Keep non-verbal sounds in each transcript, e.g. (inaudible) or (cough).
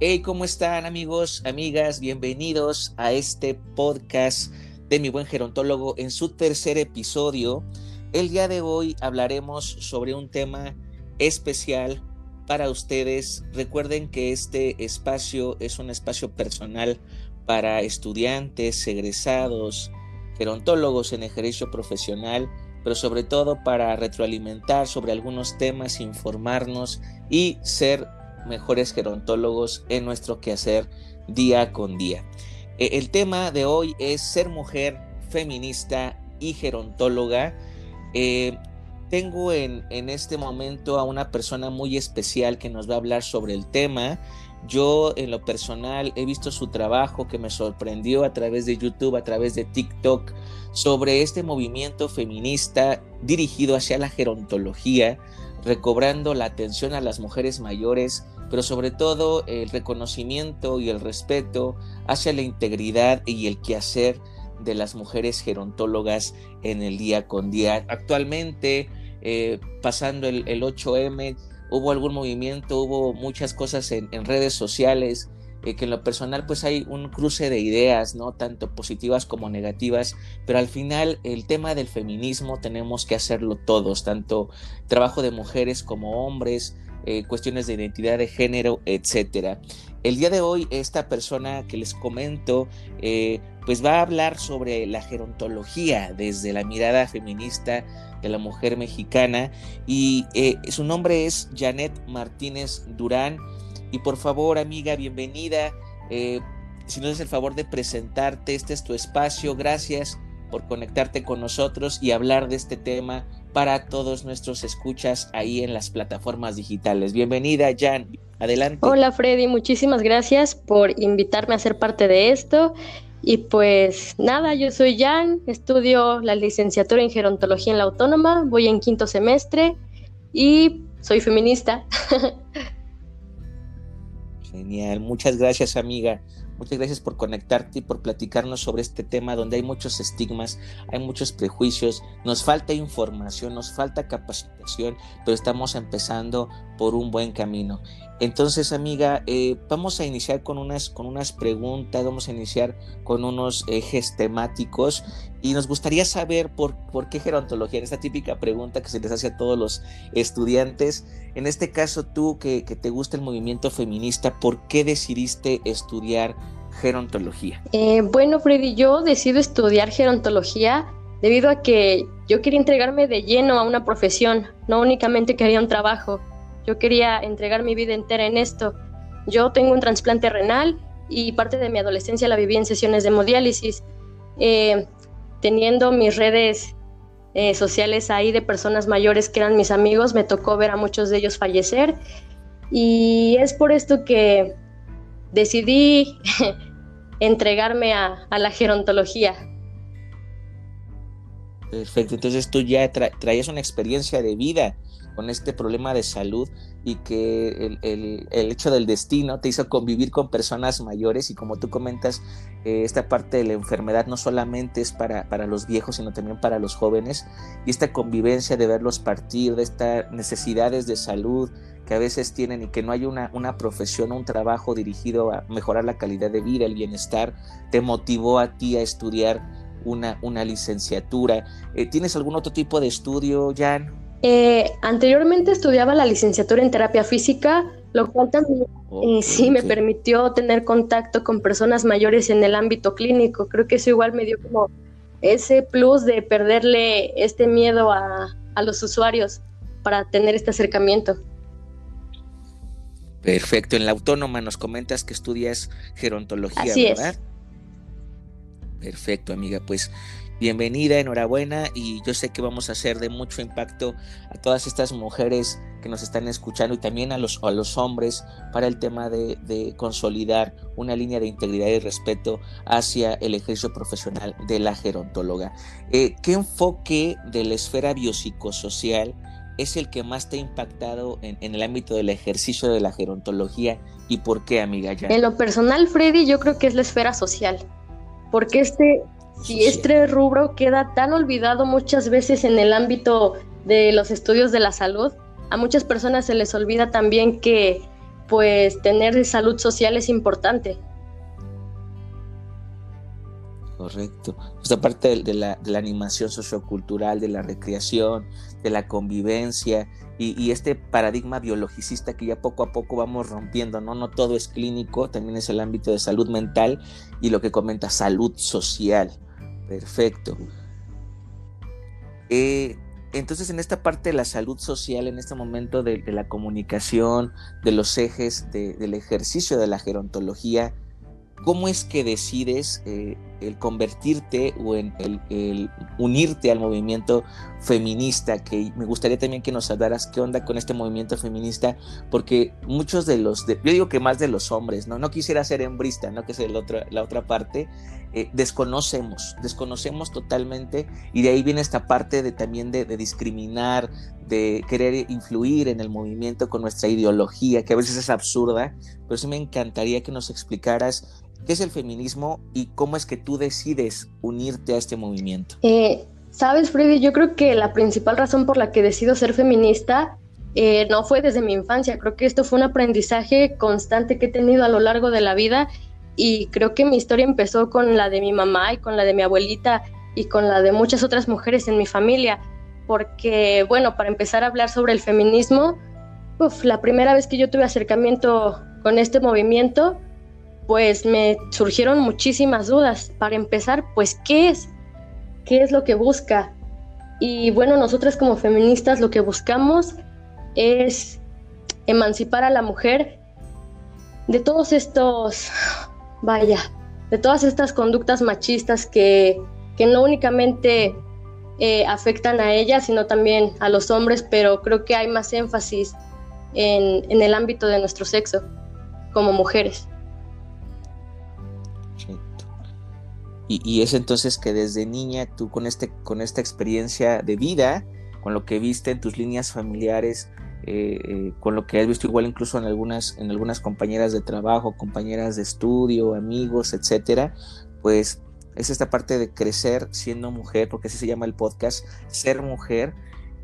Hey, ¿cómo están amigos, amigas? Bienvenidos a este podcast de mi buen gerontólogo en su tercer episodio. El día de hoy hablaremos sobre un tema especial para ustedes. Recuerden que este espacio es un espacio personal para estudiantes, egresados, gerontólogos en ejercicio profesional, pero sobre todo para retroalimentar sobre algunos temas, informarnos y ser mejores gerontólogos en nuestro quehacer día con día. E, el tema de hoy es ser mujer feminista y gerontóloga. Eh, tengo en, en, este momento a una persona muy especial que nos va a hablar sobre el tema. Yo en lo personal he visto su trabajo que me sorprendió a través de YouTube, a través de TikTok, sobre este movimiento feminista dirigido hacia la gerontología, recobrando la atención a las mujeres mayores pero sobre todo el reconocimiento y el respeto hacia la integridad y el quehacer de las mujeres gerontólogas en el día con día. Actualmente, eh, pasando el, 8M, hubo algún movimiento, hubo muchas cosas en, redes sociales, eh, que en lo personal pues hay un cruce de ideas, ¿no? Tanto positivas como negativas, pero al final el tema del feminismo tenemos que hacerlo todos, tanto trabajo de mujeres como hombres, eh, cuestiones de identidad de género, etcétera. El día de hoy esta persona que les comento eh, pues va a hablar sobre la gerontología desde la mirada feminista de la mujer mexicana y eh, su nombre es Janet Martínez Durán y por favor amiga bienvenida si nos das el favor de presentarte este es tu espacio gracias por conectarte con nosotros y hablar de este tema para todos nuestros escuchas ahí en las plataformas digitales. Bienvenida, Jan. Adelante. Hola, Freddy. Muchísimas gracias por invitarme a ser parte de esto. Y pues nada, yo soy Jan, estudio la licenciatura en gerontología en la Autónoma, voy en quinto semestre y soy feminista. (laughs) Genial, muchas gracias amiga Muchas gracias por conectarte y por platicarnos sobre este tema donde hay muchos estigmas, hay muchos prejuicios, nos falta información, nos falta capacitación, pero estamos empezando por un buen camino. Entonces, amiga, eh, vamos a iniciar con unas, con unas preguntas, vamos a iniciar con unos ejes temáticos y nos gustaría saber por, por qué gerontología, esta típica pregunta que se les hace a todos los estudiantes. En este caso, tú que, que te gusta el movimiento feminista, ¿por qué decidiste estudiar gerontología? Eh, bueno, Freddy, yo decido estudiar gerontología debido a que yo quería entregarme de lleno a una profesión, no únicamente quería un trabajo. Yo quería entregar mi vida entera en esto. Yo tengo un trasplante renal y parte de mi adolescencia la viví en sesiones de hemodiálisis. Eh, teniendo mis redes eh, sociales ahí de personas mayores que eran mis amigos, me tocó ver a muchos de ellos fallecer. Y es por esto que decidí (laughs) entregarme a, la gerontología. Perfecto, entonces tú ya traías una experiencia de vida con este problema de salud y que el, hecho del destino te hizo convivir con personas mayores y como tú comentas, eh, esta parte de la enfermedad no solamente es para, para los viejos, sino también para los jóvenes y esta convivencia de verlos partir, de estas necesidades de salud que a veces tienen y que no hay una, una profesión, un trabajo dirigido a mejorar la calidad de vida, el bienestar, te motivó a ti a estudiar una, una licenciatura. Eh, ¿Tienes algún otro tipo de estudio, Jan? Eh, anteriormente estudiaba la licenciatura en terapia física, lo cual también eh, sí me permitió tener contacto con personas mayores en el ámbito clínico. Creo que eso igual me dio como ese plus de perderle este miedo a, los usuarios para tener este acercamiento. Perfecto. En la autónoma nos comentas que estudias gerontología, Así ¿verdad? Es. Perfecto, amiga. Pues bienvenida, enhorabuena y yo sé que vamos a hacer de mucho impacto a todas estas mujeres que nos están escuchando y también a los, a los hombres para el tema de, consolidar una línea de integridad y respeto hacia el ejercicio profesional de la gerontóloga. Eh, ¿Qué enfoque de la esfera biopsicosocial es el que más te ha impactado en, el ámbito del ejercicio de la gerontología y por qué, amiga? En lo personal, Freddy, yo creo que es la esfera social, porque este si este rubro queda tan olvidado muchas veces en el ámbito de los estudios de la salud, a muchas personas se les olvida también que pues tener salud social es importante. Correcto. Esta parte de, la, animación sociocultural, de la recreación, de la convivencia y, este paradigma biologicista que ya poco a poco vamos rompiendo, ¿no? No todo es clínico, también es el ámbito de salud mental y lo que comenta salud social. Perfecto. Eh, entonces, en esta parte de la salud social, en este momento de, la comunicación, de los ejes, del ejercicio de la gerontología, ¿cómo es que decides eh, el convertirte o en el, unirte al movimiento feminista? Que me gustaría también que nos hablaras qué onda con este movimiento feminista, porque muchos de los, yo digo que más de los hombres, no, no quisiera ser hembrista, no que otra, la otra parte, eh, desconocemos, desconocemos totalmente y de ahí viene esta parte de también de, de discriminar, de querer influir en el movimiento con nuestra ideología, que a veces es absurda, pero sí me encantaría que nos explicaras ¿Qué es el feminismo y cómo es que tú decides unirte a este movimiento? Eh, Sabes, Freddy, yo creo que la principal razón por la que decido ser feminista eh, no fue desde mi infancia. Creo que esto fue un aprendizaje constante que he tenido a lo largo de la vida y creo que mi historia empezó con la de mi mamá y con la de mi abuelita y con la de muchas otras mujeres en mi familia. Porque, bueno, para empezar a hablar sobre el feminismo, la primera vez que yo tuve acercamiento con este movimiento pues me surgieron muchísimas dudas. Para empezar, pues, ¿qué es? ¿Qué es lo que busca? Y bueno, nosotras como feministas lo que buscamos es emancipar a la mujer de todos estos, vaya, de todas estas conductas machistas que, no únicamente eh, afectan a ella, sino también a los hombres, pero creo que hay más énfasis en el ámbito de nuestro sexo como mujeres. Y, es entonces que desde niña tú con, este, con esta experiencia de vida, con lo que viste en tus líneas familiares, eh, eh, con lo que has visto igual incluso en algunas, en algunas compañeras de trabajo, compañeras de estudio, amigos, etcétera, pues es esta parte de crecer siendo mujer, porque así se llama el podcast, ser mujer,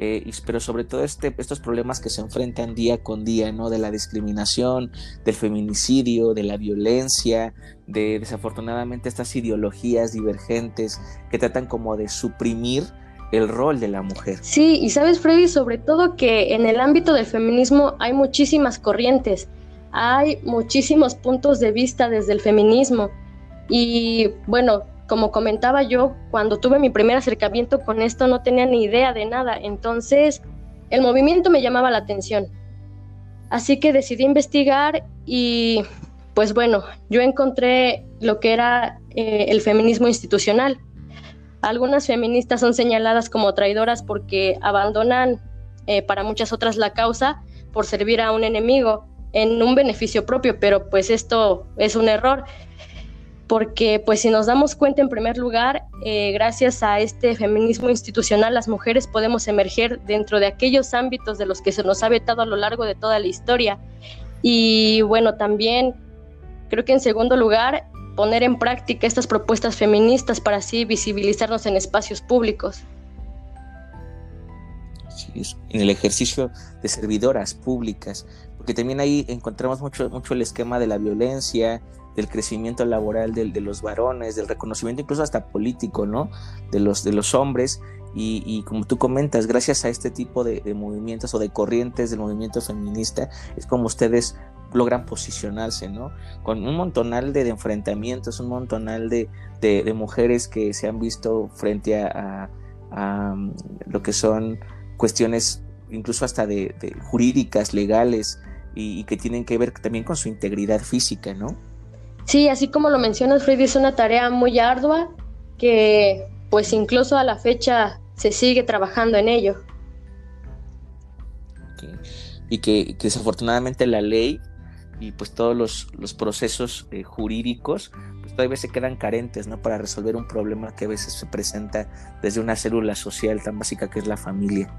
eh, pero sobre todo este, estos problemas que se enfrentan día con día, ¿no? De la discriminación, del feminicidio, de la violencia, de desafortunadamente estas ideologías divergentes que tratan como de suprimir el rol de la mujer. Sí, y sabes, Freddy, sobre todo que en el ámbito del feminismo hay muchísimas corrientes, hay muchísimos puntos de vista desde el feminismo. Y bueno, como comentaba yo, cuando tuve mi primer acercamiento con esto no tenía ni idea de nada, entonces el movimiento me llamaba la atención. Así que decidí investigar y pues bueno, yo encontré lo que era eh, el feminismo institucional. Algunas feministas son señaladas como traidoras porque abandonan eh, para muchas otras la causa por servir a un enemigo en un beneficio propio, pero pues esto es un error porque pues si nos damos cuenta en primer lugar, eh, gracias a este feminismo institucional, las mujeres podemos emerger dentro de aquellos ámbitos de los que se nos ha vetado a lo largo de toda la historia. Y bueno, también creo que en segundo lugar, poner en práctica estas propuestas feministas para así visibilizarnos en espacios públicos. en el ejercicio de servidoras públicas, porque también ahí encontramos mucho, mucho el esquema de la violencia, del crecimiento laboral de, de, los varones, del reconocimiento incluso hasta político, ¿no? De los, de los hombres. Y, como tú comentas, gracias a este tipo de, movimientos o de corrientes del movimiento feminista, es como ustedes logran posicionarse, ¿no? Con un montonal de, enfrentamientos, un montonal de, mujeres que se han visto frente a, mm, lo que son cuestiones incluso hasta de, jurídicas, legales, y, y, que tienen que ver también con su integridad física, ¿no? Sí, así como lo mencionas, Freddy, es una tarea muy ardua que pues incluso a la fecha se sigue trabajando en ello. Y que, desafortunadamente la ley y pues todos los, procesos eh, jurídicos pues todavía se quedan carentes ¿no? para resolver un problema que a veces se presenta desde una célula social tan básica que es la familia.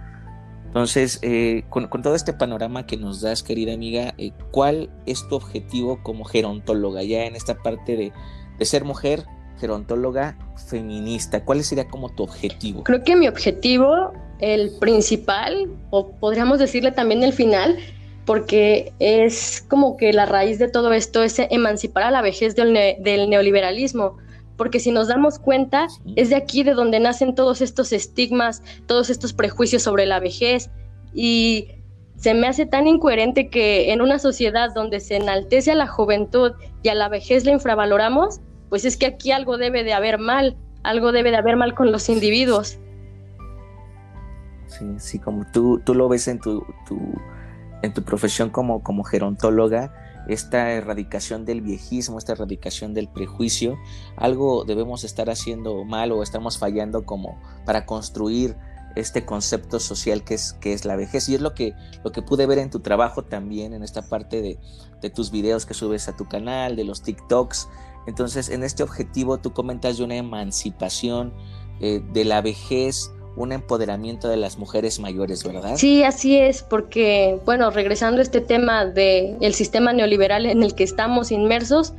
Entonces, eh, con, todo este panorama que nos das, querida amiga, eh, ¿cuál es tu objetivo como gerontóloga ya en esta parte de, ser mujer, gerontóloga feminista? ¿Cuál sería como tu objetivo? Creo que mi objetivo, el principal, o podríamos decirle también el final, porque es como que la raíz de todo esto es emancipar a la vejez del, del neoliberalismo, porque si nos damos cuenta, es de aquí de donde nacen todos estos estigmas, todos estos prejuicios sobre la vejez, y se me hace tan incoherente que en una sociedad donde se enaltece a la juventud y a la vejez la infravaloramos, pues es que aquí algo debe de haber mal, algo debe de haber mal con los individuos. Sí, sí, como tú, tú lo ves en tu, tu en tu profesión como, como gerontóloga, esta erradicación del viejismo, esta erradicación del prejuicio, algo debemos estar haciendo mal o estamos fallando como para construir este concepto social que es, que es la vejez. Y es lo que, lo que pude ver en tu trabajo también, en esta parte de, de tus videos que subes a tu canal, de los TikToks. Entonces, en este objetivo tú comentas de una emancipación eh, de la vejez un empoderamiento de las mujeres mayores, ¿verdad? Sí, así es, porque, bueno, regresando a este tema del el sistema neoliberal en el que estamos inmersos,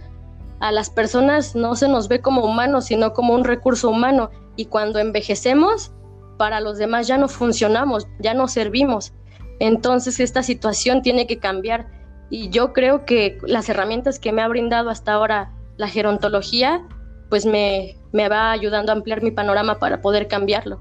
a las personas no se nos ve como humanos, sino como un recurso humano. Y cuando envejecemos, para los demás ya no funcionamos, ya no servimos. Entonces esta situación tiene que cambiar. Y yo creo que las herramientas que me ha brindado hasta ahora la gerontología, pues me, me va ayudando a ampliar mi panorama para poder cambiarlo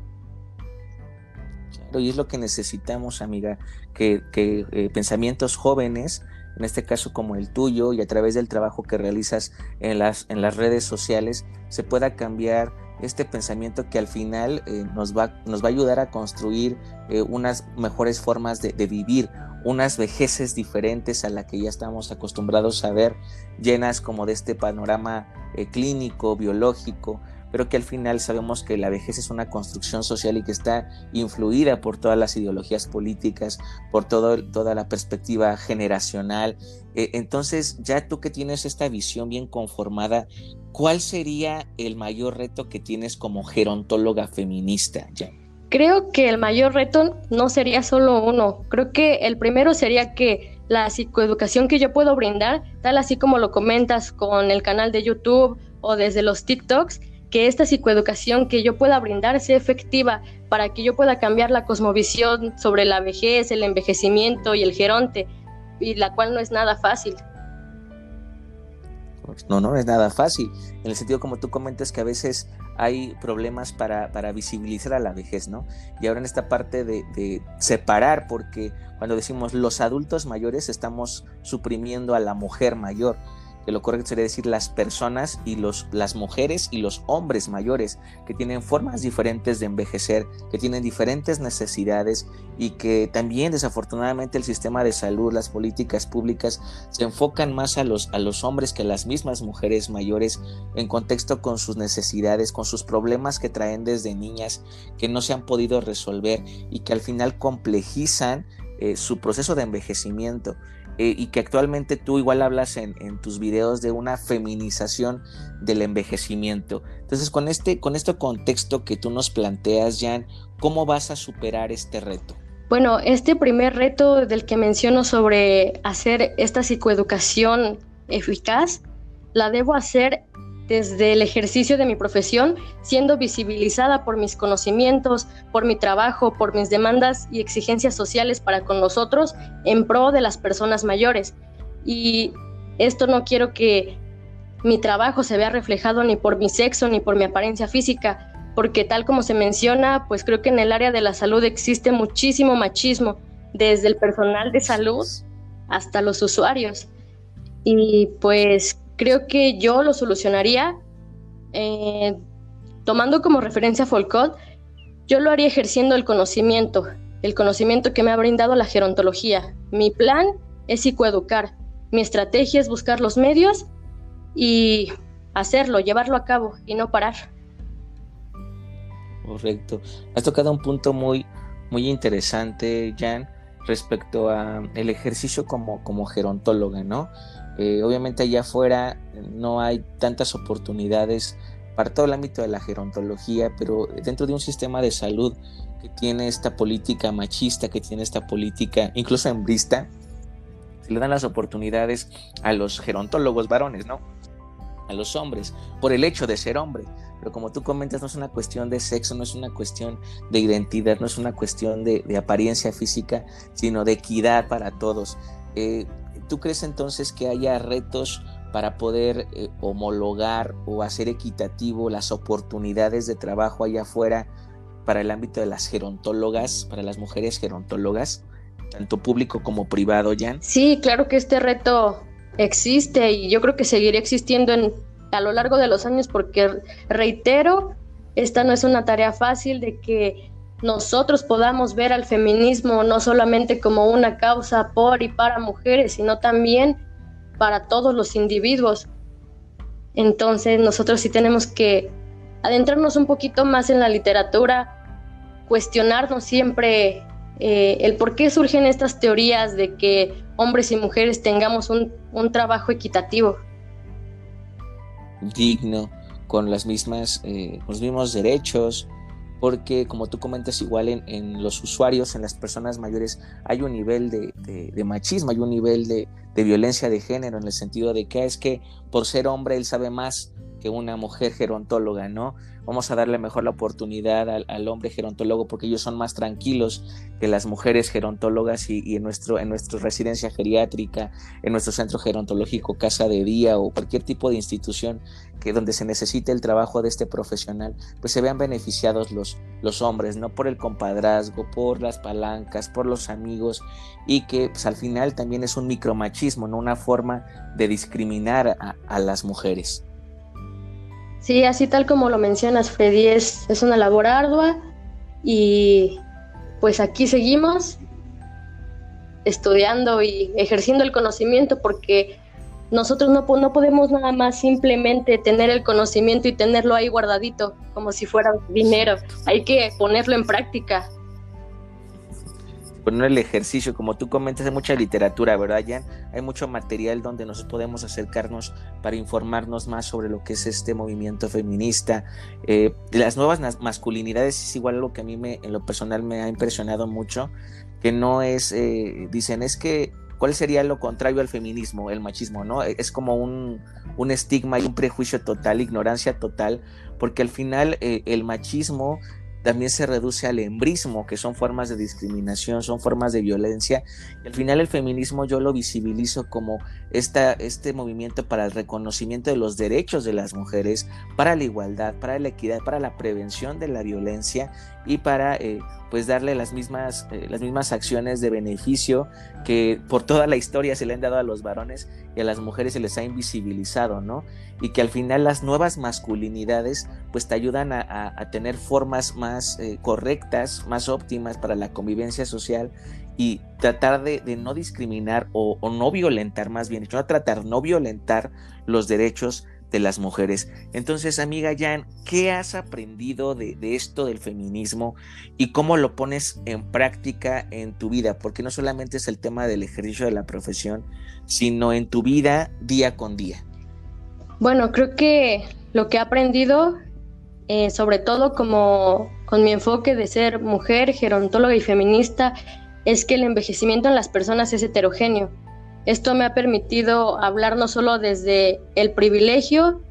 y es lo que necesitamos, amiga, que, eh, pensamientos jóvenes, en este caso como el tuyo, y a través del trabajo que realizas en las, en las redes sociales, se pueda cambiar este pensamiento que al final eh, nos, va, nos va a ayudar a construir eh, unas mejores formas de, vivir, unas vejeces diferentes a la que ya estamos acostumbrados a ver, llenas como de este panorama clínico, biológico, pero que al final sabemos que la vejez es una construcción social y que está influida por todas las ideologías políticas, por todo, toda la perspectiva generacional. Eh, entonces, ya tú que tienes esta visión bien conformada, ¿cuál sería el mayor reto que tienes como gerontóloga feminista, Creo que el mayor reto no sería solo uno. Creo que el primero sería que la psicoeducación que yo puedo brindar, tal así como lo comentas con el canal de YouTube o desde los TikToks, que esta psicoeducación que yo pueda brindar sea efectiva para que yo pueda cambiar la cosmovisión sobre la vejez, el envejecimiento y el geronte, y la cual no es nada fácil. No, no es nada fácil. En el sentido como tú comentas que a veces hay problemas para, para visibilizar a la vejez, ¿no? Y ahora en esta parte de, de, separar, porque cuando decimos los adultos mayores estamos suprimiendo a la mujer mayor que lo correcto sería decir las personas y los, las mujeres y los hombres mayores que tienen formas diferentes de envejecer, que tienen diferentes necesidades y que también desafortunadamente el sistema de salud, las políticas públicas se enfocan más a los, a los hombres que a las mismas mujeres mayores en contexto con sus necesidades, con sus problemas que traen desde niñas que no se han podido resolver y que al final complejizan eh, su proceso de envejecimiento. Eh, y que actualmente tú igual hablas en, tus videos de una feminización del envejecimiento. Entonces, con este, con este contexto que tú nos planteas, Jan, ¿cómo vas a superar este reto? Bueno, este primer reto del que menciono sobre hacer esta psicoeducación eficaz, la debo hacer desde el ejercicio de mi profesión, siendo visibilizada por mis conocimientos, por mi trabajo, por mis demandas y exigencias sociales para con nosotros en pro de las personas mayores. Y esto no quiero que mi trabajo se vea reflejado ni por mi sexo ni por mi apariencia física, porque tal como se menciona, pues creo que en el área de la salud existe muchísimo machismo, desde el personal de salud hasta los usuarios. Y pues creo que yo lo solucionaría eh, tomando como referencia Folcott, yo lo haría ejerciendo el conocimiento, el conocimiento que me ha brindado la gerontología. Mi plan es psicoeducar, mi estrategia es buscar los medios y hacerlo, llevarlo a cabo y no parar. Correcto. Has tocado un punto muy, muy interesante, Jan, respecto a el ejercicio como, como gerontóloga, ¿no? Eh, obviamente allá afuera no hay tantas oportunidades para todo el ámbito de la gerontología, pero dentro de un sistema de salud que tiene esta política machista, que tiene esta política incluso embrista, se le dan las oportunidades a los gerontólogos varones, ¿no? a los hombres por el hecho de ser hombre. Pero como tú comentas, no es una cuestión de sexo, no es una cuestión de identidad, no es una cuestión de, apariencia física, sino de equidad para todos. Eh, ¿Tú crees entonces que haya retos para poder eh, homologar o hacer equitativo las oportunidades de trabajo allá afuera para el ámbito de las gerontólogas, para las mujeres gerontólogas, tanto público como privado, Jan? Sí, claro que este reto existe y yo creo que seguirá existiendo en, a lo largo de los años porque, reitero, esta no es una tarea fácil de que nosotros podamos ver al feminismo no solamente como una causa por y para mujeres, sino también para todos los individuos. Entonces nosotros sí tenemos que adentrarnos un poquito más en la literatura, cuestionarnos siempre eh, el por qué surgen estas teorías de que hombres y mujeres tengamos un, trabajo equitativo. Digno, con las mismas, eh, los mismos derechos, porque como tú comentas igual en, los usuarios, en las personas mayores, hay un nivel de, machismo, hay un nivel de, violencia de género, en el sentido de que es que por ser hombre él sabe más que una mujer gerontóloga, ¿no? vamos a darle mejor la oportunidad al, hombre gerontólogo porque ellos son más tranquilos que las mujeres gerontólogas y, en, nuestro, en nuestra residencia geriátrica, en nuestro centro gerontológico, casa de día o cualquier tipo de institución que donde se necesite el trabajo de este profesional, pues se vean beneficiados los, los hombres, no por el compadrazgo, por las palancas, por los amigos y que pues, al final también es un micromachismo, no una forma de discriminar a las mujeres. Sí, así tal como lo mencionas, Freddy, es, es una labor ardua y pues aquí seguimos estudiando y ejerciendo el conocimiento porque nosotros no, no podemos nada más simplemente tener el conocimiento y tenerlo ahí guardadito como si fuera dinero. Hay que ponerlo en práctica poner el ejercicio, como tú comentas, hay mucha literatura, ¿verdad, Jan? Hay mucho material donde nos podemos acercarnos para informarnos más sobre lo que es este movimiento feminista. Eh, las nuevas masculinidades es igual algo que a mí me, en lo personal me ha impresionado mucho, que no es, eh, dicen, es que ¿cuál sería lo contrario al feminismo, el machismo? ¿no? Es como un, un estigma y un prejuicio total, ignorancia total, porque al final eh, el machismo también se reduce al embrismo, que son formas de discriminación, son formas de violencia. Y al final el feminismo yo lo visibilizo como esta, este movimiento para el reconocimiento de los derechos de las mujeres, para la igualdad, para la equidad, para la prevención de la violencia y para eh, pues darle las mismas, eh, las mismas acciones de beneficio que por toda la historia se le han dado a los varones y a las mujeres se les ha invisibilizado, ¿no? Y que al final las nuevas masculinidades pues te ayudan a, tener formas más eh, correctas, más óptimas para la convivencia social y tratar de, no discriminar o, no violentar, más bien dicho, no tratar no violentar los derechos de las mujeres. Entonces, amiga Jan, ¿qué has aprendido de, esto del feminismo y cómo lo pones en práctica en tu vida? Porque no solamente es el tema del ejercicio de la profesión, sino en tu vida día con día. Bueno, creo que lo que he aprendido, eh, sobre todo como con mi enfoque de ser mujer, gerontóloga y feminista, es que el envejecimiento en las personas es heterogéneo esto me ha permitido hablar no solo desde el privilegio,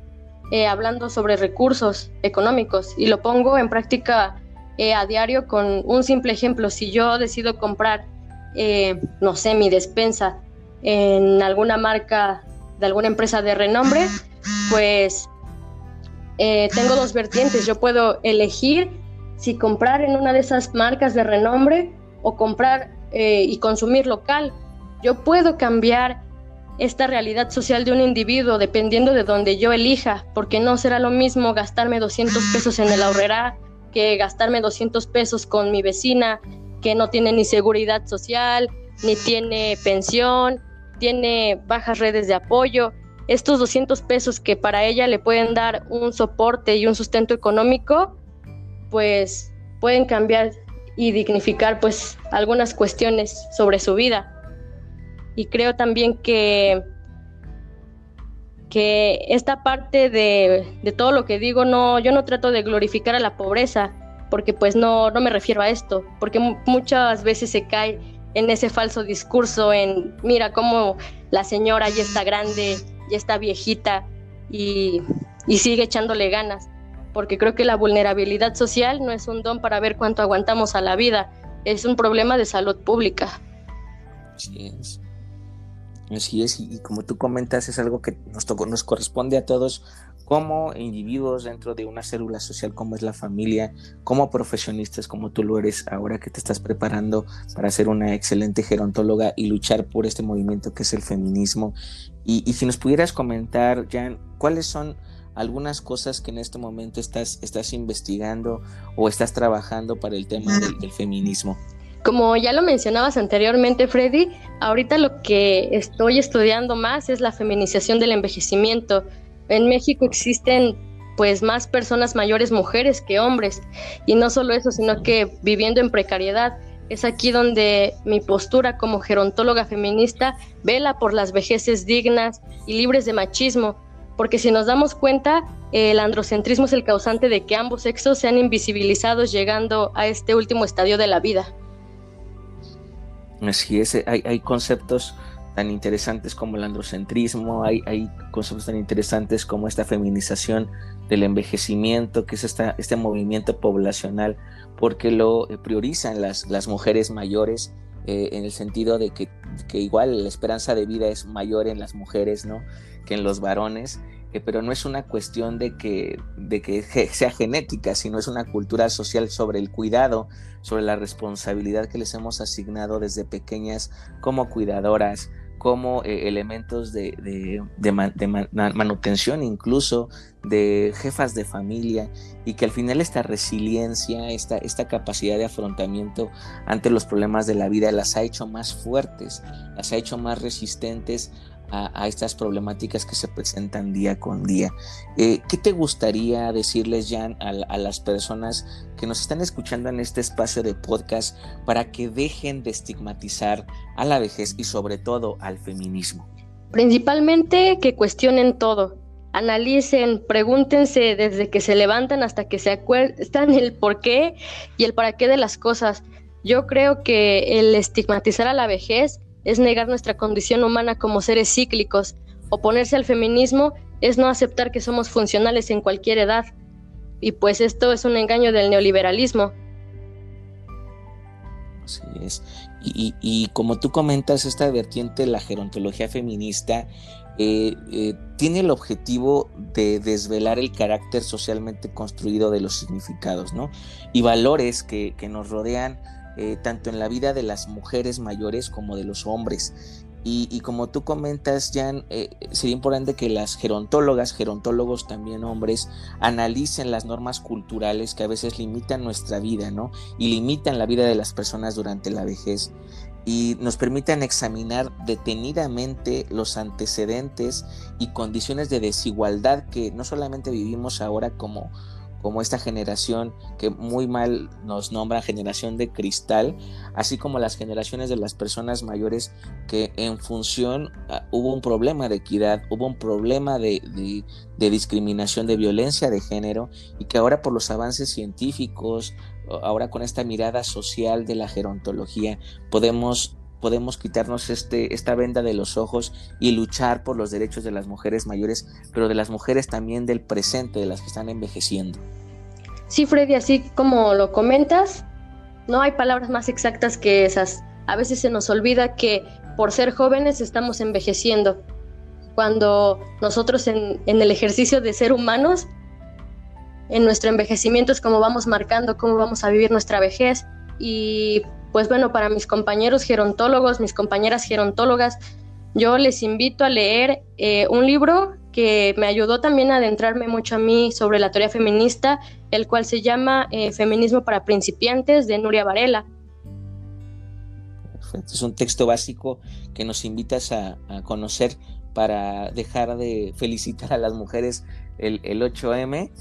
eh, hablando sobre recursos económicos, y lo pongo en práctica eh, a diario con un simple ejemplo. Si yo decido comprar, eh, no sé, mi despensa en alguna marca de alguna empresa de renombre, pues tengo dos vertientes. Yo puedo elegir si comprar en una de esas marcas de renombre o comprar y consumir local yo puedo cambiar esta realidad social de un individuo dependiendo de donde yo elija, porque no será lo mismo gastarme 200 pesos en el ahorrera que gastarme 200 pesos con mi vecina que no tiene ni seguridad social, ni tiene pensión, tiene bajas redes de apoyo. Estos 200 pesos que para ella le pueden dar un soporte y un sustento económico, pues pueden cambiar y dignificar pues algunas cuestiones sobre su vida y creo también que, que esta parte de, todo lo que digo, no, yo no trato de glorificar a la pobreza, porque pues no, no me refiero a esto, porque muchas veces se cae en ese falso discurso, en mira cómo la señora ya está grande, ya está viejita, y, y sigue echándole ganas, porque creo que la vulnerabilidad social no es un don para ver cuánto aguantamos a la vida, es un problema de salud pública. Es. Así es, y, como tú comentas, es algo que nos, nos corresponde a todos como individuos dentro de una célula social como es la familia, como profesionistas como tú lo eres ahora que te estás preparando para ser una excelente gerontóloga y luchar por este movimiento que es el feminismo. Y, si nos pudieras comentar, Jan, ¿cuáles son algunas cosas que en este momento estás, estás investigando o estás trabajando para el tema del feminismo? Como ya lo mencionabas anteriormente, Freddy, ahorita lo que estoy estudiando más es la feminización del envejecimiento. En México existen pues más personas mayores mujeres que hombres y no solo eso, sino que viviendo en precariedad. Es aquí donde mi postura como gerontóloga feminista vela por las vejeces dignas y libres de machismo, porque si nos damos cuenta, el androcentrismo es el causante de que ambos sexos sean invisibilizados llegando a este último estadio de la vida. Así es, hay, hay conceptos tan interesantes como el androcentrismo, hay, hay, conceptos tan interesantes como esta feminización del envejecimiento, que es esta, este movimiento poblacional, porque lo eh, priorizan las, las mujeres mayores eh, en el sentido de que, que, igual la esperanza de vida es mayor en las mujeres ¿no? que en los varones, pero no es una cuestión de que, de que sea genética, sino es una cultura social sobre el cuidado, sobre la responsabilidad que les hemos asignado desde pequeñas como cuidadoras, como eh, elementos de, manutención incluso, de jefas de familia, y que al final esta resiliencia, esta, esta capacidad de afrontamiento ante los problemas de la vida las ha hecho más fuertes, las ha hecho más resistentes a, estas problemáticas que se presentan día con día. Eh, ¿Qué te gustaría decirles, Jan, a, las personas que nos están escuchando en este espacio de podcast para que dejen de estigmatizar a la vejez y sobre todo al feminismo? Principalmente que cuestionen todo, analicen, pregúntense desde que se levantan hasta que se acuerdan el por qué y el para qué de las cosas. Yo creo que el estigmatizar a la vejez es negar nuestra condición humana como seres cíclicos. Oponerse al feminismo es no aceptar que somos funcionales en cualquier edad. Y pues esto es un engaño del neoliberalismo. Así es. Y, como tú comentas, esta vertiente, la gerontología feminista, eh, eh, tiene el objetivo de desvelar el carácter socialmente construido de los significados, ¿no? Y valores que, que nos rodean eh, tanto en la vida de las mujeres mayores como de los hombres. Y, como tú comentas, Jan, eh, sería importante que las gerontólogas, gerontólogos también hombres, analicen las normas culturales que a veces limitan nuestra vida, ¿no? Y limitan la vida de las personas durante la vejez. Y nos permitan examinar detenidamente los antecedentes y condiciones de desigualdad que no solamente vivimos ahora como como esta generación que muy mal nos nombra generación de cristal, así como las generaciones de las personas mayores que en función ah, hubo un problema de equidad, hubo un problema de, discriminación, de violencia de género y que ahora por los avances científicos, ahora con esta mirada social de la gerontología, podemos podemos quitarnos este, esta venda de los ojos y luchar por los derechos de las mujeres mayores, pero de las mujeres también del presente, de las que están envejeciendo. Sí, Freddy, así como lo comentas, no hay palabras más exactas que esas. A veces se nos olvida que por ser jóvenes estamos envejeciendo, cuando nosotros en, en el ejercicio de ser humanos, en nuestro envejecimiento es como vamos marcando cómo vamos a vivir nuestra vejez y pues bueno, para mis compañeros gerontólogos, mis compañeras gerontólogas, yo les invito a leer eh, un libro que me ayudó también a adentrarme mucho a mí sobre la teoría feminista, el cual se llama eh, Feminismo para principiantes de Nuria Varela. Es un texto básico que nos invitas a, conocer para dejar de felicitar a las mujeres el, el 8M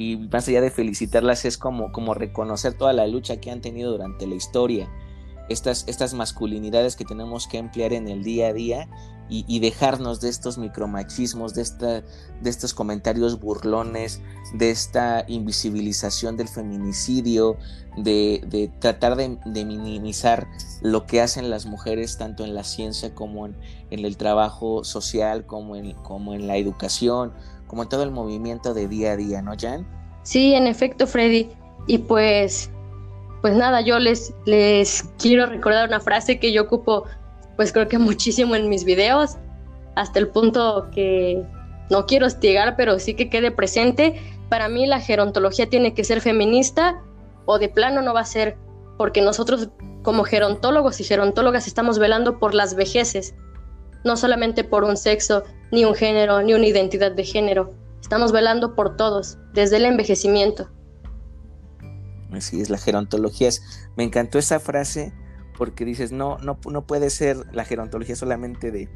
y más allá de felicitarlas es como, como reconocer toda la lucha que han tenido durante la historia, estas, estas masculinidades que tenemos que emplear en el día a día y, dejarnos de estos micromachismos, de, esta, de estos comentarios burlones, de esta invisibilización del feminicidio, de, tratar de, minimizar lo que hacen las mujeres tanto en la ciencia como en, el trabajo social, como en, como en la educación, como todo el movimiento de día a día, ¿no, Jan? Sí, en efecto, Freddy. Y pues, pues nada, yo les, les quiero recordar una frase que yo ocupo, pues creo que muchísimo en mis videos, hasta el punto que no quiero hostigar, pero sí que quede presente. Para mí la gerontología tiene que ser feminista o de plano no va a ser, porque nosotros como gerontólogos y gerontólogas estamos velando por las vejeces, no solamente por un sexo, ni un género, ni una identidad de género. Estamos velando por todos, desde el envejecimiento. Así es, la gerontología es. Me encantó esa frase porque dices, no, no, puede ser la gerontología solamente de,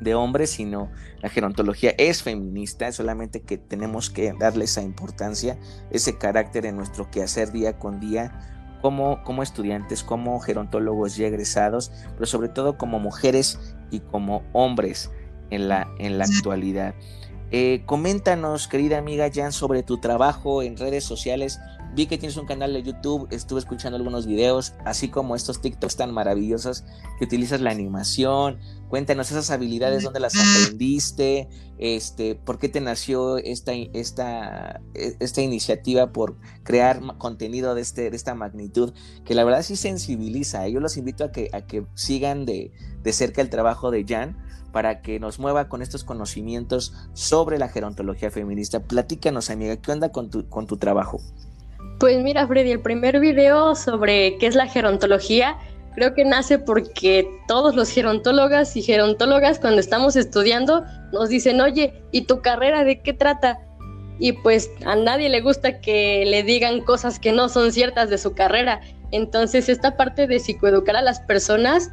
de hombres, sino la gerontología es feminista, solamente que tenemos que darle esa importancia, ese carácter en nuestro quehacer día con día, como, como estudiantes, como gerontólogos ya egresados, pero sobre todo como mujeres y como hombres en la, en la actualidad. Eh, coméntanos, querida amiga Jan, sobre tu trabajo en redes sociales. Vi que tienes un canal de YouTube, estuve escuchando algunos videos, así como estos TikToks tan maravillosos que utilizas la animación. Cuéntanos esas habilidades, dónde las aprendiste, este, por qué te nació esta, esta, e, esta iniciativa por crear contenido de, este, de esta magnitud, que la verdad sí sensibiliza. Yo los invito a que, a que sigan de, de cerca el trabajo de Jan para que nos mueva con estos conocimientos sobre la gerontología feminista. Platícanos, amiga, ¿qué onda con tu, con tu trabajo? Pues mira, Freddy, el primer video sobre qué es la gerontología creo que nace porque todos los gerontólogas y gerontólogas cuando estamos estudiando nos dicen, oye, ¿y tu carrera de qué trata? Y pues a nadie le gusta que le digan cosas que no son ciertas de su carrera. Entonces esta parte de psicoeducar a las personas,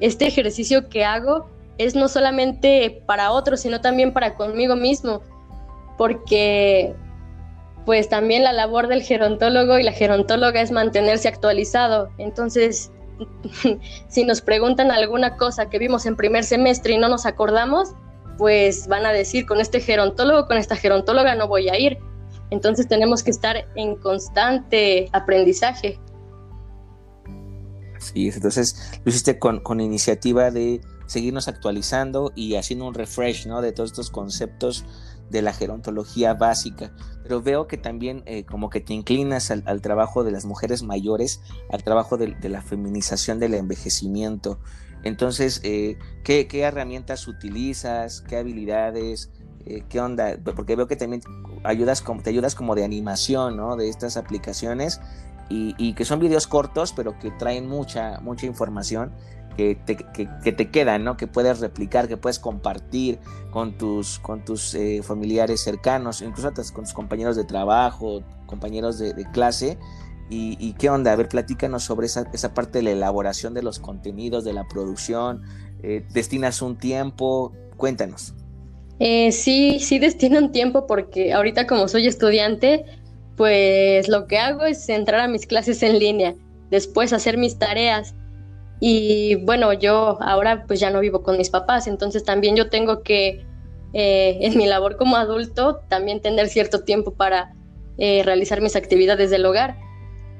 este ejercicio que hago, es no solamente para otros, sino también para conmigo mismo, porque pues también la labor del gerontólogo y la gerontóloga es mantenerse actualizado. Entonces, (laughs) si nos preguntan alguna cosa que vimos en primer semestre y no nos acordamos, pues van a decir, con este gerontólogo, con esta gerontóloga no voy a ir. Entonces tenemos que estar en constante aprendizaje. Sí, entonces lo hiciste con, con iniciativa de seguirnos actualizando y haciendo un refresh ¿no? de todos estos conceptos de la gerontología básica. Pero veo que también eh, como que te inclinas al, trabajo de las mujeres mayores, al trabajo de, la feminización del envejecimiento. Entonces, eh, ¿qué, herramientas utilizas? ¿Qué habilidades? Eh, ¿Qué onda? Porque veo que también ayudas como, te ayudas como de animación ¿no? de estas aplicaciones y, y que son videos cortos, pero que traen mucha, mucha información que te, que, te quedan, ¿no? Que puedes replicar, que puedes compartir con tus, con tus eh, familiares cercanos, incluso con tus compañeros de trabajo, compañeros de, clase. Y, qué onda? A ver, platícanos sobre esa, esa, parte de la elaboración de los contenidos, de la producción. Eh, ¿Destinas un tiempo? Cuéntanos. Eh, sí, sí destino un tiempo porque ahorita como soy estudiante, pues lo que hago es entrar a mis clases en línea, después hacer mis tareas y bueno, yo ahora pues ya no vivo con mis papás, entonces también yo tengo que, eh, en mi labor como adulto, también tener cierto tiempo para eh, realizar mis actividades del hogar.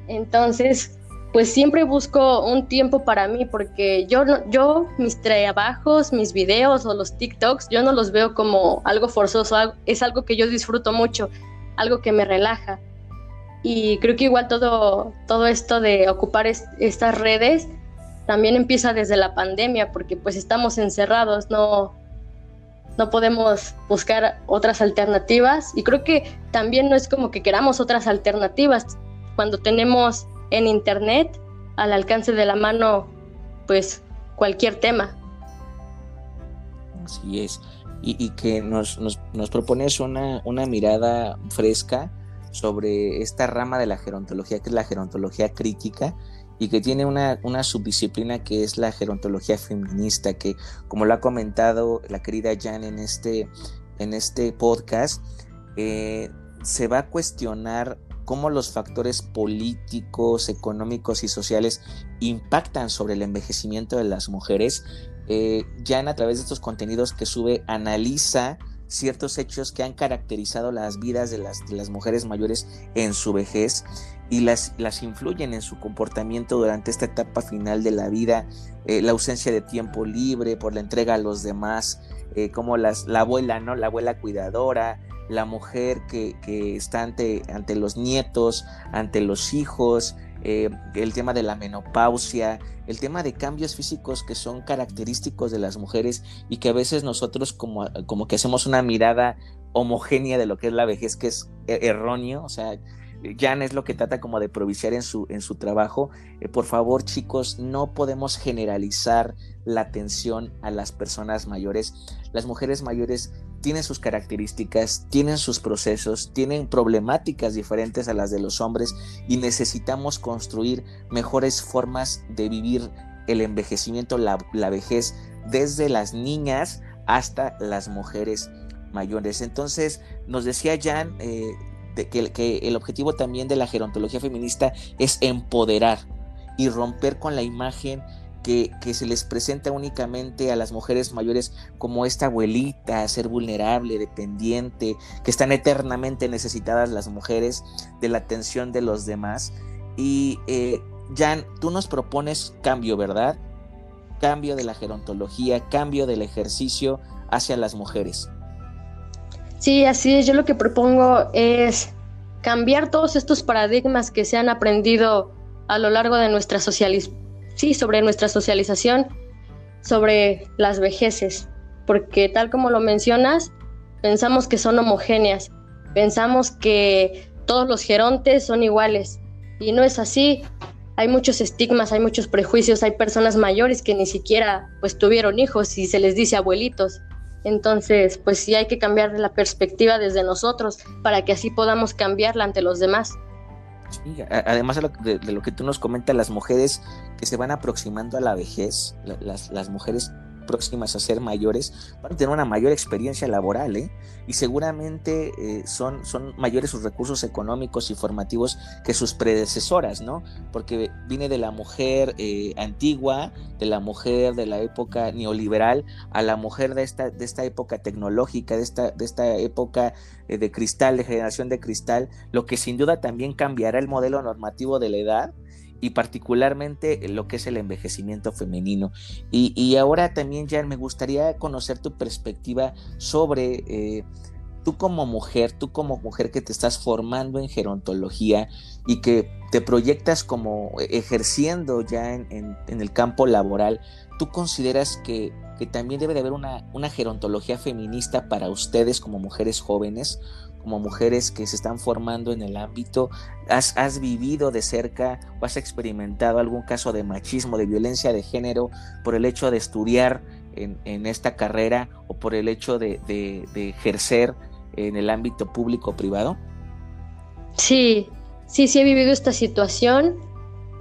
Entonces, pues siempre busco un tiempo para mí, porque yo, yo mis trabajos, mis videos o los TikToks, yo no los veo como algo forzoso, es algo que yo disfruto mucho, algo que me relaja. Y creo que igual todo, todo esto de ocupar estas redes, también empieza desde la pandemia, porque pues estamos encerrados, no, no podemos buscar otras alternativas. Y creo que también no es como que queramos otras alternativas. Cuando tenemos en Internet al alcance de la mano, pues cualquier tema. Así es. Y, que nos, nos, nos propones una, una mirada fresca sobre esta rama de la gerontología, que es la gerontología crítica, y que tiene una, subdisciplina que es la gerontología feminista, que como lo ha comentado la querida Jan en este, en este podcast, eh, se va a cuestionar cómo los factores políticos, económicos y sociales impactan sobre el envejecimiento de las mujeres. Eh, Jan a través de estos contenidos que sube analiza ciertos hechos que han caracterizado las vidas de las, de las mujeres mayores en su vejez y las, las influyen en su comportamiento durante esta etapa final de la vida, eh, la ausencia de tiempo libre por la entrega a los demás, eh, como las, la abuela, ¿no? La abuela cuidadora, la mujer que, está ante, ante, los nietos, ante los hijos, eh, el tema de la menopausia, el tema de cambios físicos que son característicos de las mujeres y que a veces nosotros como, como que hacemos una mirada homogénea de lo que es la vejez, que es erróneo, o sea, Jan es lo que trata como de proviciar en su, en su trabajo. Eh, por favor, chicos, no podemos generalizar la atención a las personas mayores. Las mujeres mayores tienen sus características, tienen sus procesos, tienen problemáticas diferentes a las de los hombres y necesitamos construir mejores formas de vivir el envejecimiento, la, vejez, desde las niñas hasta las mujeres mayores. Entonces, nos decía Jan eh, que, el objetivo también de la gerontología feminista es empoderar y romper con la imagen que, se les presenta únicamente a las mujeres mayores como esta abuelita, ser vulnerable, dependiente, que están eternamente necesitadas las mujeres de la atención de los demás. Y eh, Jan, tú nos propones cambio, ¿verdad? Cambio de la gerontología, cambio del ejercicio hacia las mujeres. Sí, así es. Yo lo que propongo es cambiar todos estos paradigmas que se han aprendido a lo largo de nuestra socialización sí, sobre nuestra socialización, sobre las vejeces, porque tal como lo mencionas, pensamos que son homogéneas, pensamos que todos los gerontes son iguales, y no es así. Hay muchos estigmas, hay muchos prejuicios, hay personas mayores que ni siquiera pues tuvieron hijos y se les dice abuelitos. Entonces, pues sí hay que cambiar la perspectiva desde nosotros para que así podamos cambiarla ante los demás. Además de lo, que tú nos comentas, las mujeres que se van aproximando a la vejez, las, las mujeres próximas a ser mayores van a tener una mayor experiencia laboral ¿eh? y seguramente eh, son, son mayores sus recursos económicos y formativos que sus predecesoras, ¿no? Porque viene de la mujer eh, antigua, de la mujer de la época neoliberal, a la mujer de esta, de esta época tecnológica, de esta, de esta época de cristal, de generación de cristal, lo que sin duda también cambiará el modelo normativo de la edad y particularmente lo que es el envejecimiento femenino. Y, ahora también, Jan, me gustaría conocer tu perspectiva sobre eh, tú como mujer, tú como mujer que te estás formando en gerontología y que te proyectas como ejerciendo ya en, el campo laboral, ¿tú consideras que, también debe de haber una, una gerontología feminista para ustedes como mujeres jóvenes? Como mujeres que se están formando en el ámbito, has, vivido de cerca o has experimentado algún caso de machismo, de violencia de género por el hecho de estudiar en, esta carrera o por el hecho de, ejercer en el ámbito público o privado? Sí, sí, sí he vivido esta situación.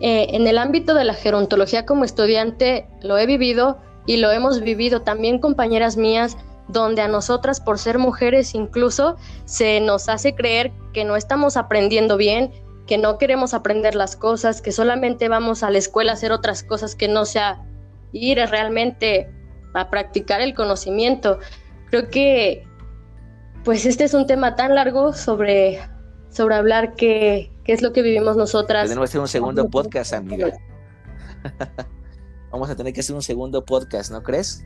Eh, en el ámbito de la gerontología como estudiante lo he vivido y lo hemos vivido también compañeras mías donde a nosotras por ser mujeres incluso se nos hace creer que no estamos aprendiendo bien, que no queremos aprender las cosas, que solamente vamos a la escuela a hacer otras cosas que no sea ir realmente a practicar el conocimiento. Creo que pues este es un tema tan largo sobre, sobre hablar qué, qué es lo que vivimos nosotras. Tenemos que hacer un segundo podcast, amiga. (laughs) Vamos a tener que hacer un segundo podcast, ¿no crees?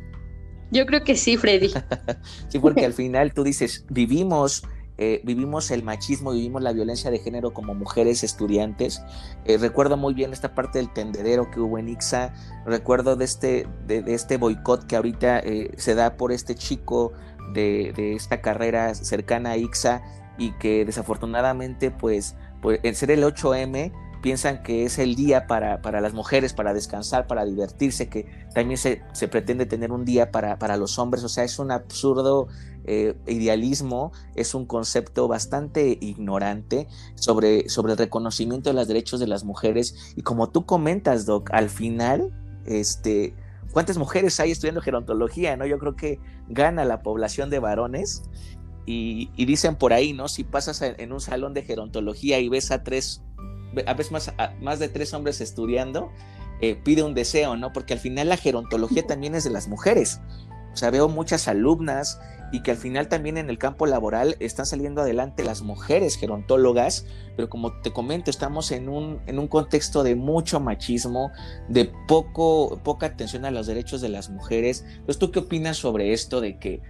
Yo creo que sí, Freddy. (laughs) sí, porque al final tú dices, vivimos, eh, vivimos el machismo, vivimos la violencia de género como mujeres estudiantes. Eh, recuerdo muy bien esta parte del tendedero que hubo en Ixa. Recuerdo de este, de, este boicot que ahorita eh, se da por este chico de, esta carrera cercana a Ixa y que desafortunadamente, pues, pues en ser el 8M piensan que es el día para, para, las mujeres, para descansar, para divertirse, que también se, se pretende tener un día para, para, los hombres, o sea, es un absurdo eh, idealismo, es un concepto bastante ignorante sobre, sobre el reconocimiento de los derechos de las mujeres y como tú comentas, Doc, al final, este... ¿Cuántas mujeres hay estudiando gerontología? ¿no? Yo creo que gana la población de varones y, y, dicen por ahí, ¿no? Si pasas en un salón de gerontología y ves a tres a veces más, más de tres hombres estudiando, eh, pide un deseo, ¿no? Porque al final la gerontología también es de las mujeres. O sea, veo muchas alumnas y que al final también en el campo laboral están saliendo adelante las mujeres gerontólogas, pero como te comento, estamos en un, en un contexto de mucho machismo, de poco, poca atención a los derechos de las mujeres. Entonces, ¿tú qué opinas sobre esto de que,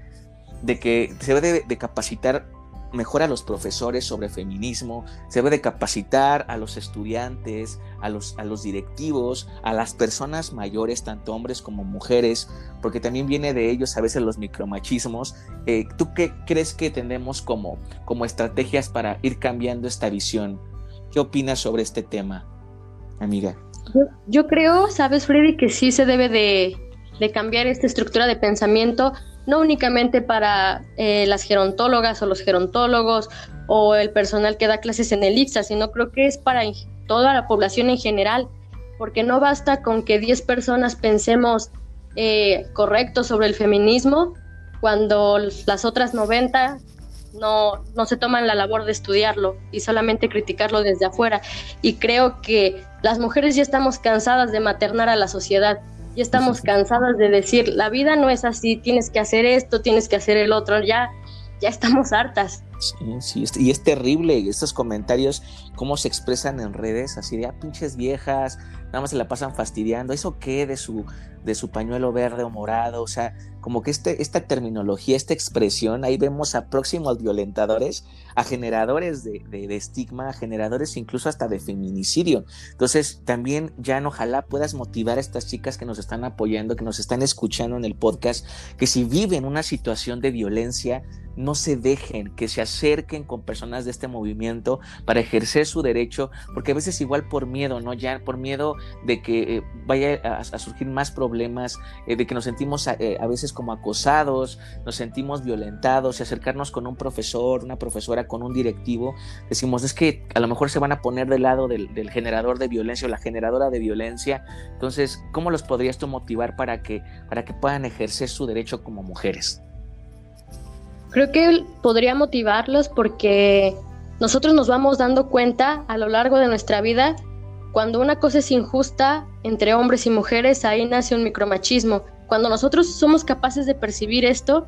de que se debe de capacitar mejor a los profesores sobre feminismo, se debe de capacitar a los estudiantes, a los, a los directivos, a las personas mayores, tanto hombres como mujeres, porque también viene de ellos a veces los micromachismos. Eh, ¿Tú qué crees que tenemos como, como estrategias para ir cambiando esta visión? ¿Qué opinas sobre este tema, amiga? Yo, creo, sabes, Freddy, que sí se debe de, de cambiar esta estructura de pensamiento no únicamente para eh, las gerontólogas o los gerontólogos o el personal que da clases en el IPSA, sino creo que es para toda la población en general, porque no basta con que 10 personas pensemos eh, correcto sobre el feminismo cuando las otras 90 no, no se toman la labor de estudiarlo y solamente criticarlo desde afuera. Y creo que las mujeres ya estamos cansadas de maternar a la sociedad ya estamos cansadas de decir, la vida no es así, tienes que hacer esto, tienes que hacer el otro, ya, ya estamos hartas. Sí, sí, y es terrible estos comentarios, cómo se expresan en redes, así de, ah, pinches viejas, nada más se la pasan fastidiando, ¿eso qué de su, de su pañuelo verde o morado? O sea, como que este, esta terminología, esta expresión, ahí vemos a próximos violentadores, a generadores de, de, estigma, a generadores incluso hasta de feminicidio. Entonces, también, Jan, ojalá puedas motivar a estas chicas que nos están apoyando, que nos están escuchando en el podcast, que si viven una situación de violencia, no se dejen, que se acerquen con personas de este movimiento para ejercer su derecho, porque a veces igual por miedo, ¿no? Ya por miedo de que eh, vaya a, surgir más problemas, eh, de que nos sentimos eh, a, veces como acosados, nos sentimos violentados y acercarnos con un profesor, una profesora, con un directivo, decimos, es que a lo mejor se van a poner del lado del, generador de violencia o la generadora de violencia, entonces, ¿cómo los podrías tú motivar para que, para que puedan ejercer su derecho como mujeres? Creo que podría motivarlos porque nosotros nos vamos dando cuenta a lo largo de nuestra vida cuando una cosa es injusta entre hombres y mujeres, ahí nace un micromachismo. Cuando nosotros somos capaces de percibir esto,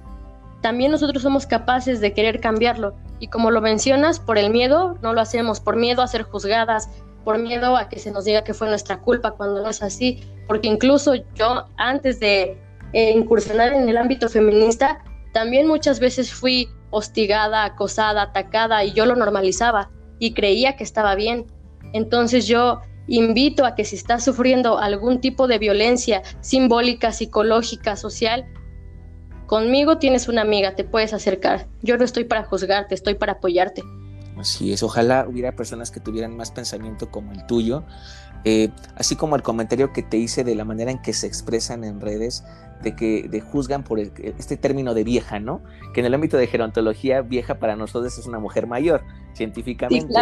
también nosotros somos capaces de querer cambiarlo. Y como lo mencionas, por el miedo no lo hacemos, por miedo a ser juzgadas, por miedo a que se nos diga que fue nuestra culpa cuando no es así. Porque incluso yo, antes de eh, incursionar en el ámbito feminista, también muchas veces fui hostigada, acosada, atacada y yo lo normalizaba y creía que estaba bien. Entonces yo invito a que si estás sufriendo algún tipo de violencia simbólica, psicológica, social, conmigo tienes una amiga, te puedes acercar. Yo no estoy para juzgarte, estoy para apoyarte. Así es, ojalá hubiera personas que tuvieran más pensamiento como el tuyo, eh, así como el comentario que te hice de la manera en que se expresan en redes, de que de juzgan por este término de vieja, ¿no? Que en el ámbito de gerontología, vieja para nosotros es una mujer mayor, científicamente.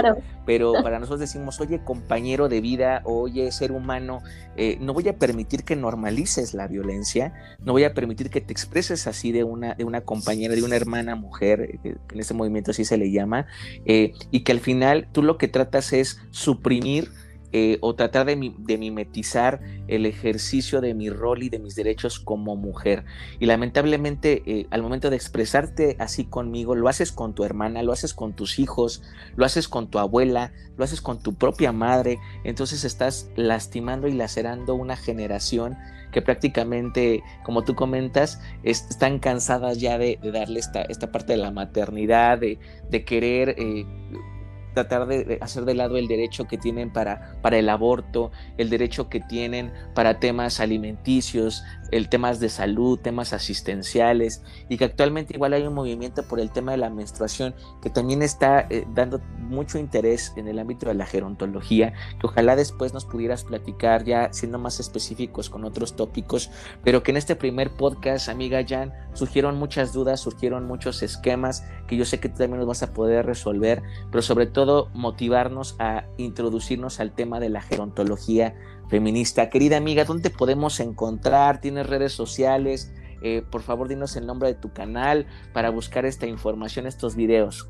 Pero (laughs) para nosotros decimos, oye, compañero de vida, oye, ser humano, eh, no voy a permitir que normalices la violencia, no voy a permitir que te expreses así de una, de una compañera, de una hermana mujer, eh, en este movimiento así se le llama, eh, y que al final tú lo que tratas es suprimir eh, o tratar de, mimetizar el ejercicio de mi rol y de mis derechos como mujer. Y lamentablemente eh, al momento de expresarte así conmigo, lo haces con tu hermana, lo haces con tus hijos, lo haces con tu abuela, lo haces con tu propia madre, entonces estás lastimando y lacerando una generación que prácticamente, como tú comentas, están cansadas ya de, darle esta, esta, parte de la maternidad, de, querer... Eh, tratar de hacer de lado el derecho que tienen para, para el aborto, el derecho que tienen para temas alimenticios, el temas de salud, temas asistenciales, y que actualmente igual hay un movimiento por el tema de la menstruación que también está eh, dando mucho interés en el ámbito de la gerontología, que ojalá después nos pudieras platicar ya siendo más específicos con otros tópicos, pero que en este primer podcast, amiga Jan, surgieron muchas dudas, surgieron muchos esquemas que yo sé que tú también los vas a poder resolver, pero sobre todo motivarnos a introducirnos al tema de la gerontología feminista. Querida amiga, ¿dónde podemos encontrar? ¿Tienes redes sociales? Eh, por favor, dinos el nombre de tu canal para buscar esta información, estos videos.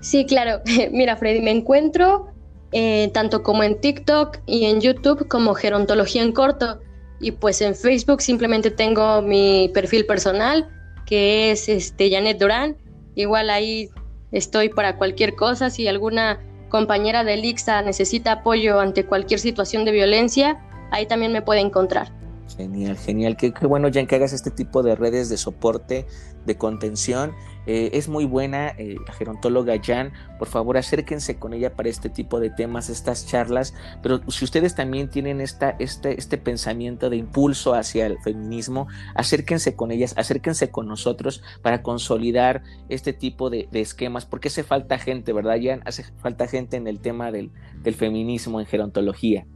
Sí, claro. (laughs) Mira, Freddy, me encuentro eh, tanto como en TikTok y en YouTube como Gerontología en Corto. Y pues en Facebook simplemente tengo mi perfil personal, que es este, Janet Durán. Igual ahí estoy para cualquier cosa. Si alguna compañera del IXA necesita apoyo ante cualquier situación de violencia, ahí también me puede encontrar. Genial, genial. Qué, bueno, Jan, que hagas este tipo de redes de soporte, de contención. Eh, es muy buena eh, la gerontóloga Jan. Por favor, acérquense con ella para este tipo de temas, estas charlas. Pero si ustedes también tienen esta, este, este pensamiento de impulso hacia el feminismo, acérquense con ellas, acérquense con nosotros para consolidar este tipo de, esquemas. Porque hace falta gente, ¿verdad, Jan? Hace falta gente en el tema del, del feminismo en gerontología.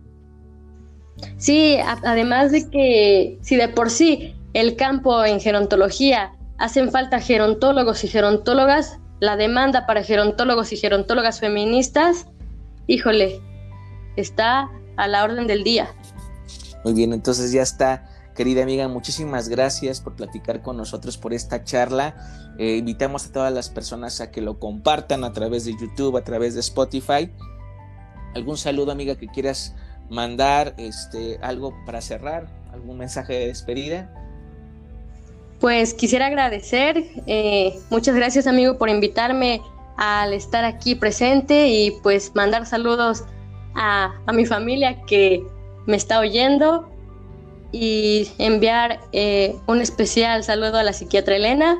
Sí, además de que si de por sí el campo en gerontología hacen falta gerontólogos y gerontólogas, la demanda para gerontólogos y gerontólogas feministas, híjole, está a la orden del día. Muy bien, entonces ya está. Querida amiga, muchísimas gracias por platicar con nosotros por esta charla. Eh, invitamos a todas las personas a que lo compartan a través de YouTube, a través de Spotify. ¿Algún saludo, amiga, que quieras mandar este, algo para cerrar, algún mensaje de despedida. Pues quisiera agradecer, eh, muchas gracias amigo por invitarme al estar aquí presente y pues mandar saludos a, mi familia que me está oyendo y enviar eh, un especial saludo a la psiquiatra Elena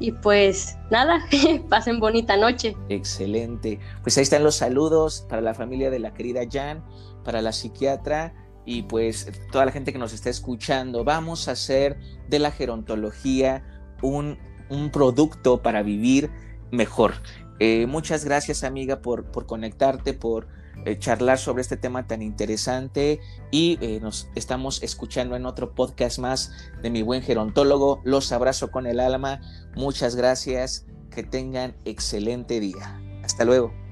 y pues nada, (laughs) pasen bonita noche. Excelente. Pues ahí están los saludos para la familia de la querida Jan para la psiquiatra y pues toda la gente que nos está escuchando. Vamos a hacer de la gerontología un, producto para vivir mejor. Eh, muchas gracias amiga por, por conectarte, por eh, charlar sobre este tema tan interesante y eh, nos estamos escuchando en otro podcast más de mi buen gerontólogo. Los abrazo con el alma. Muchas gracias. Que tengan excelente día. Hasta luego.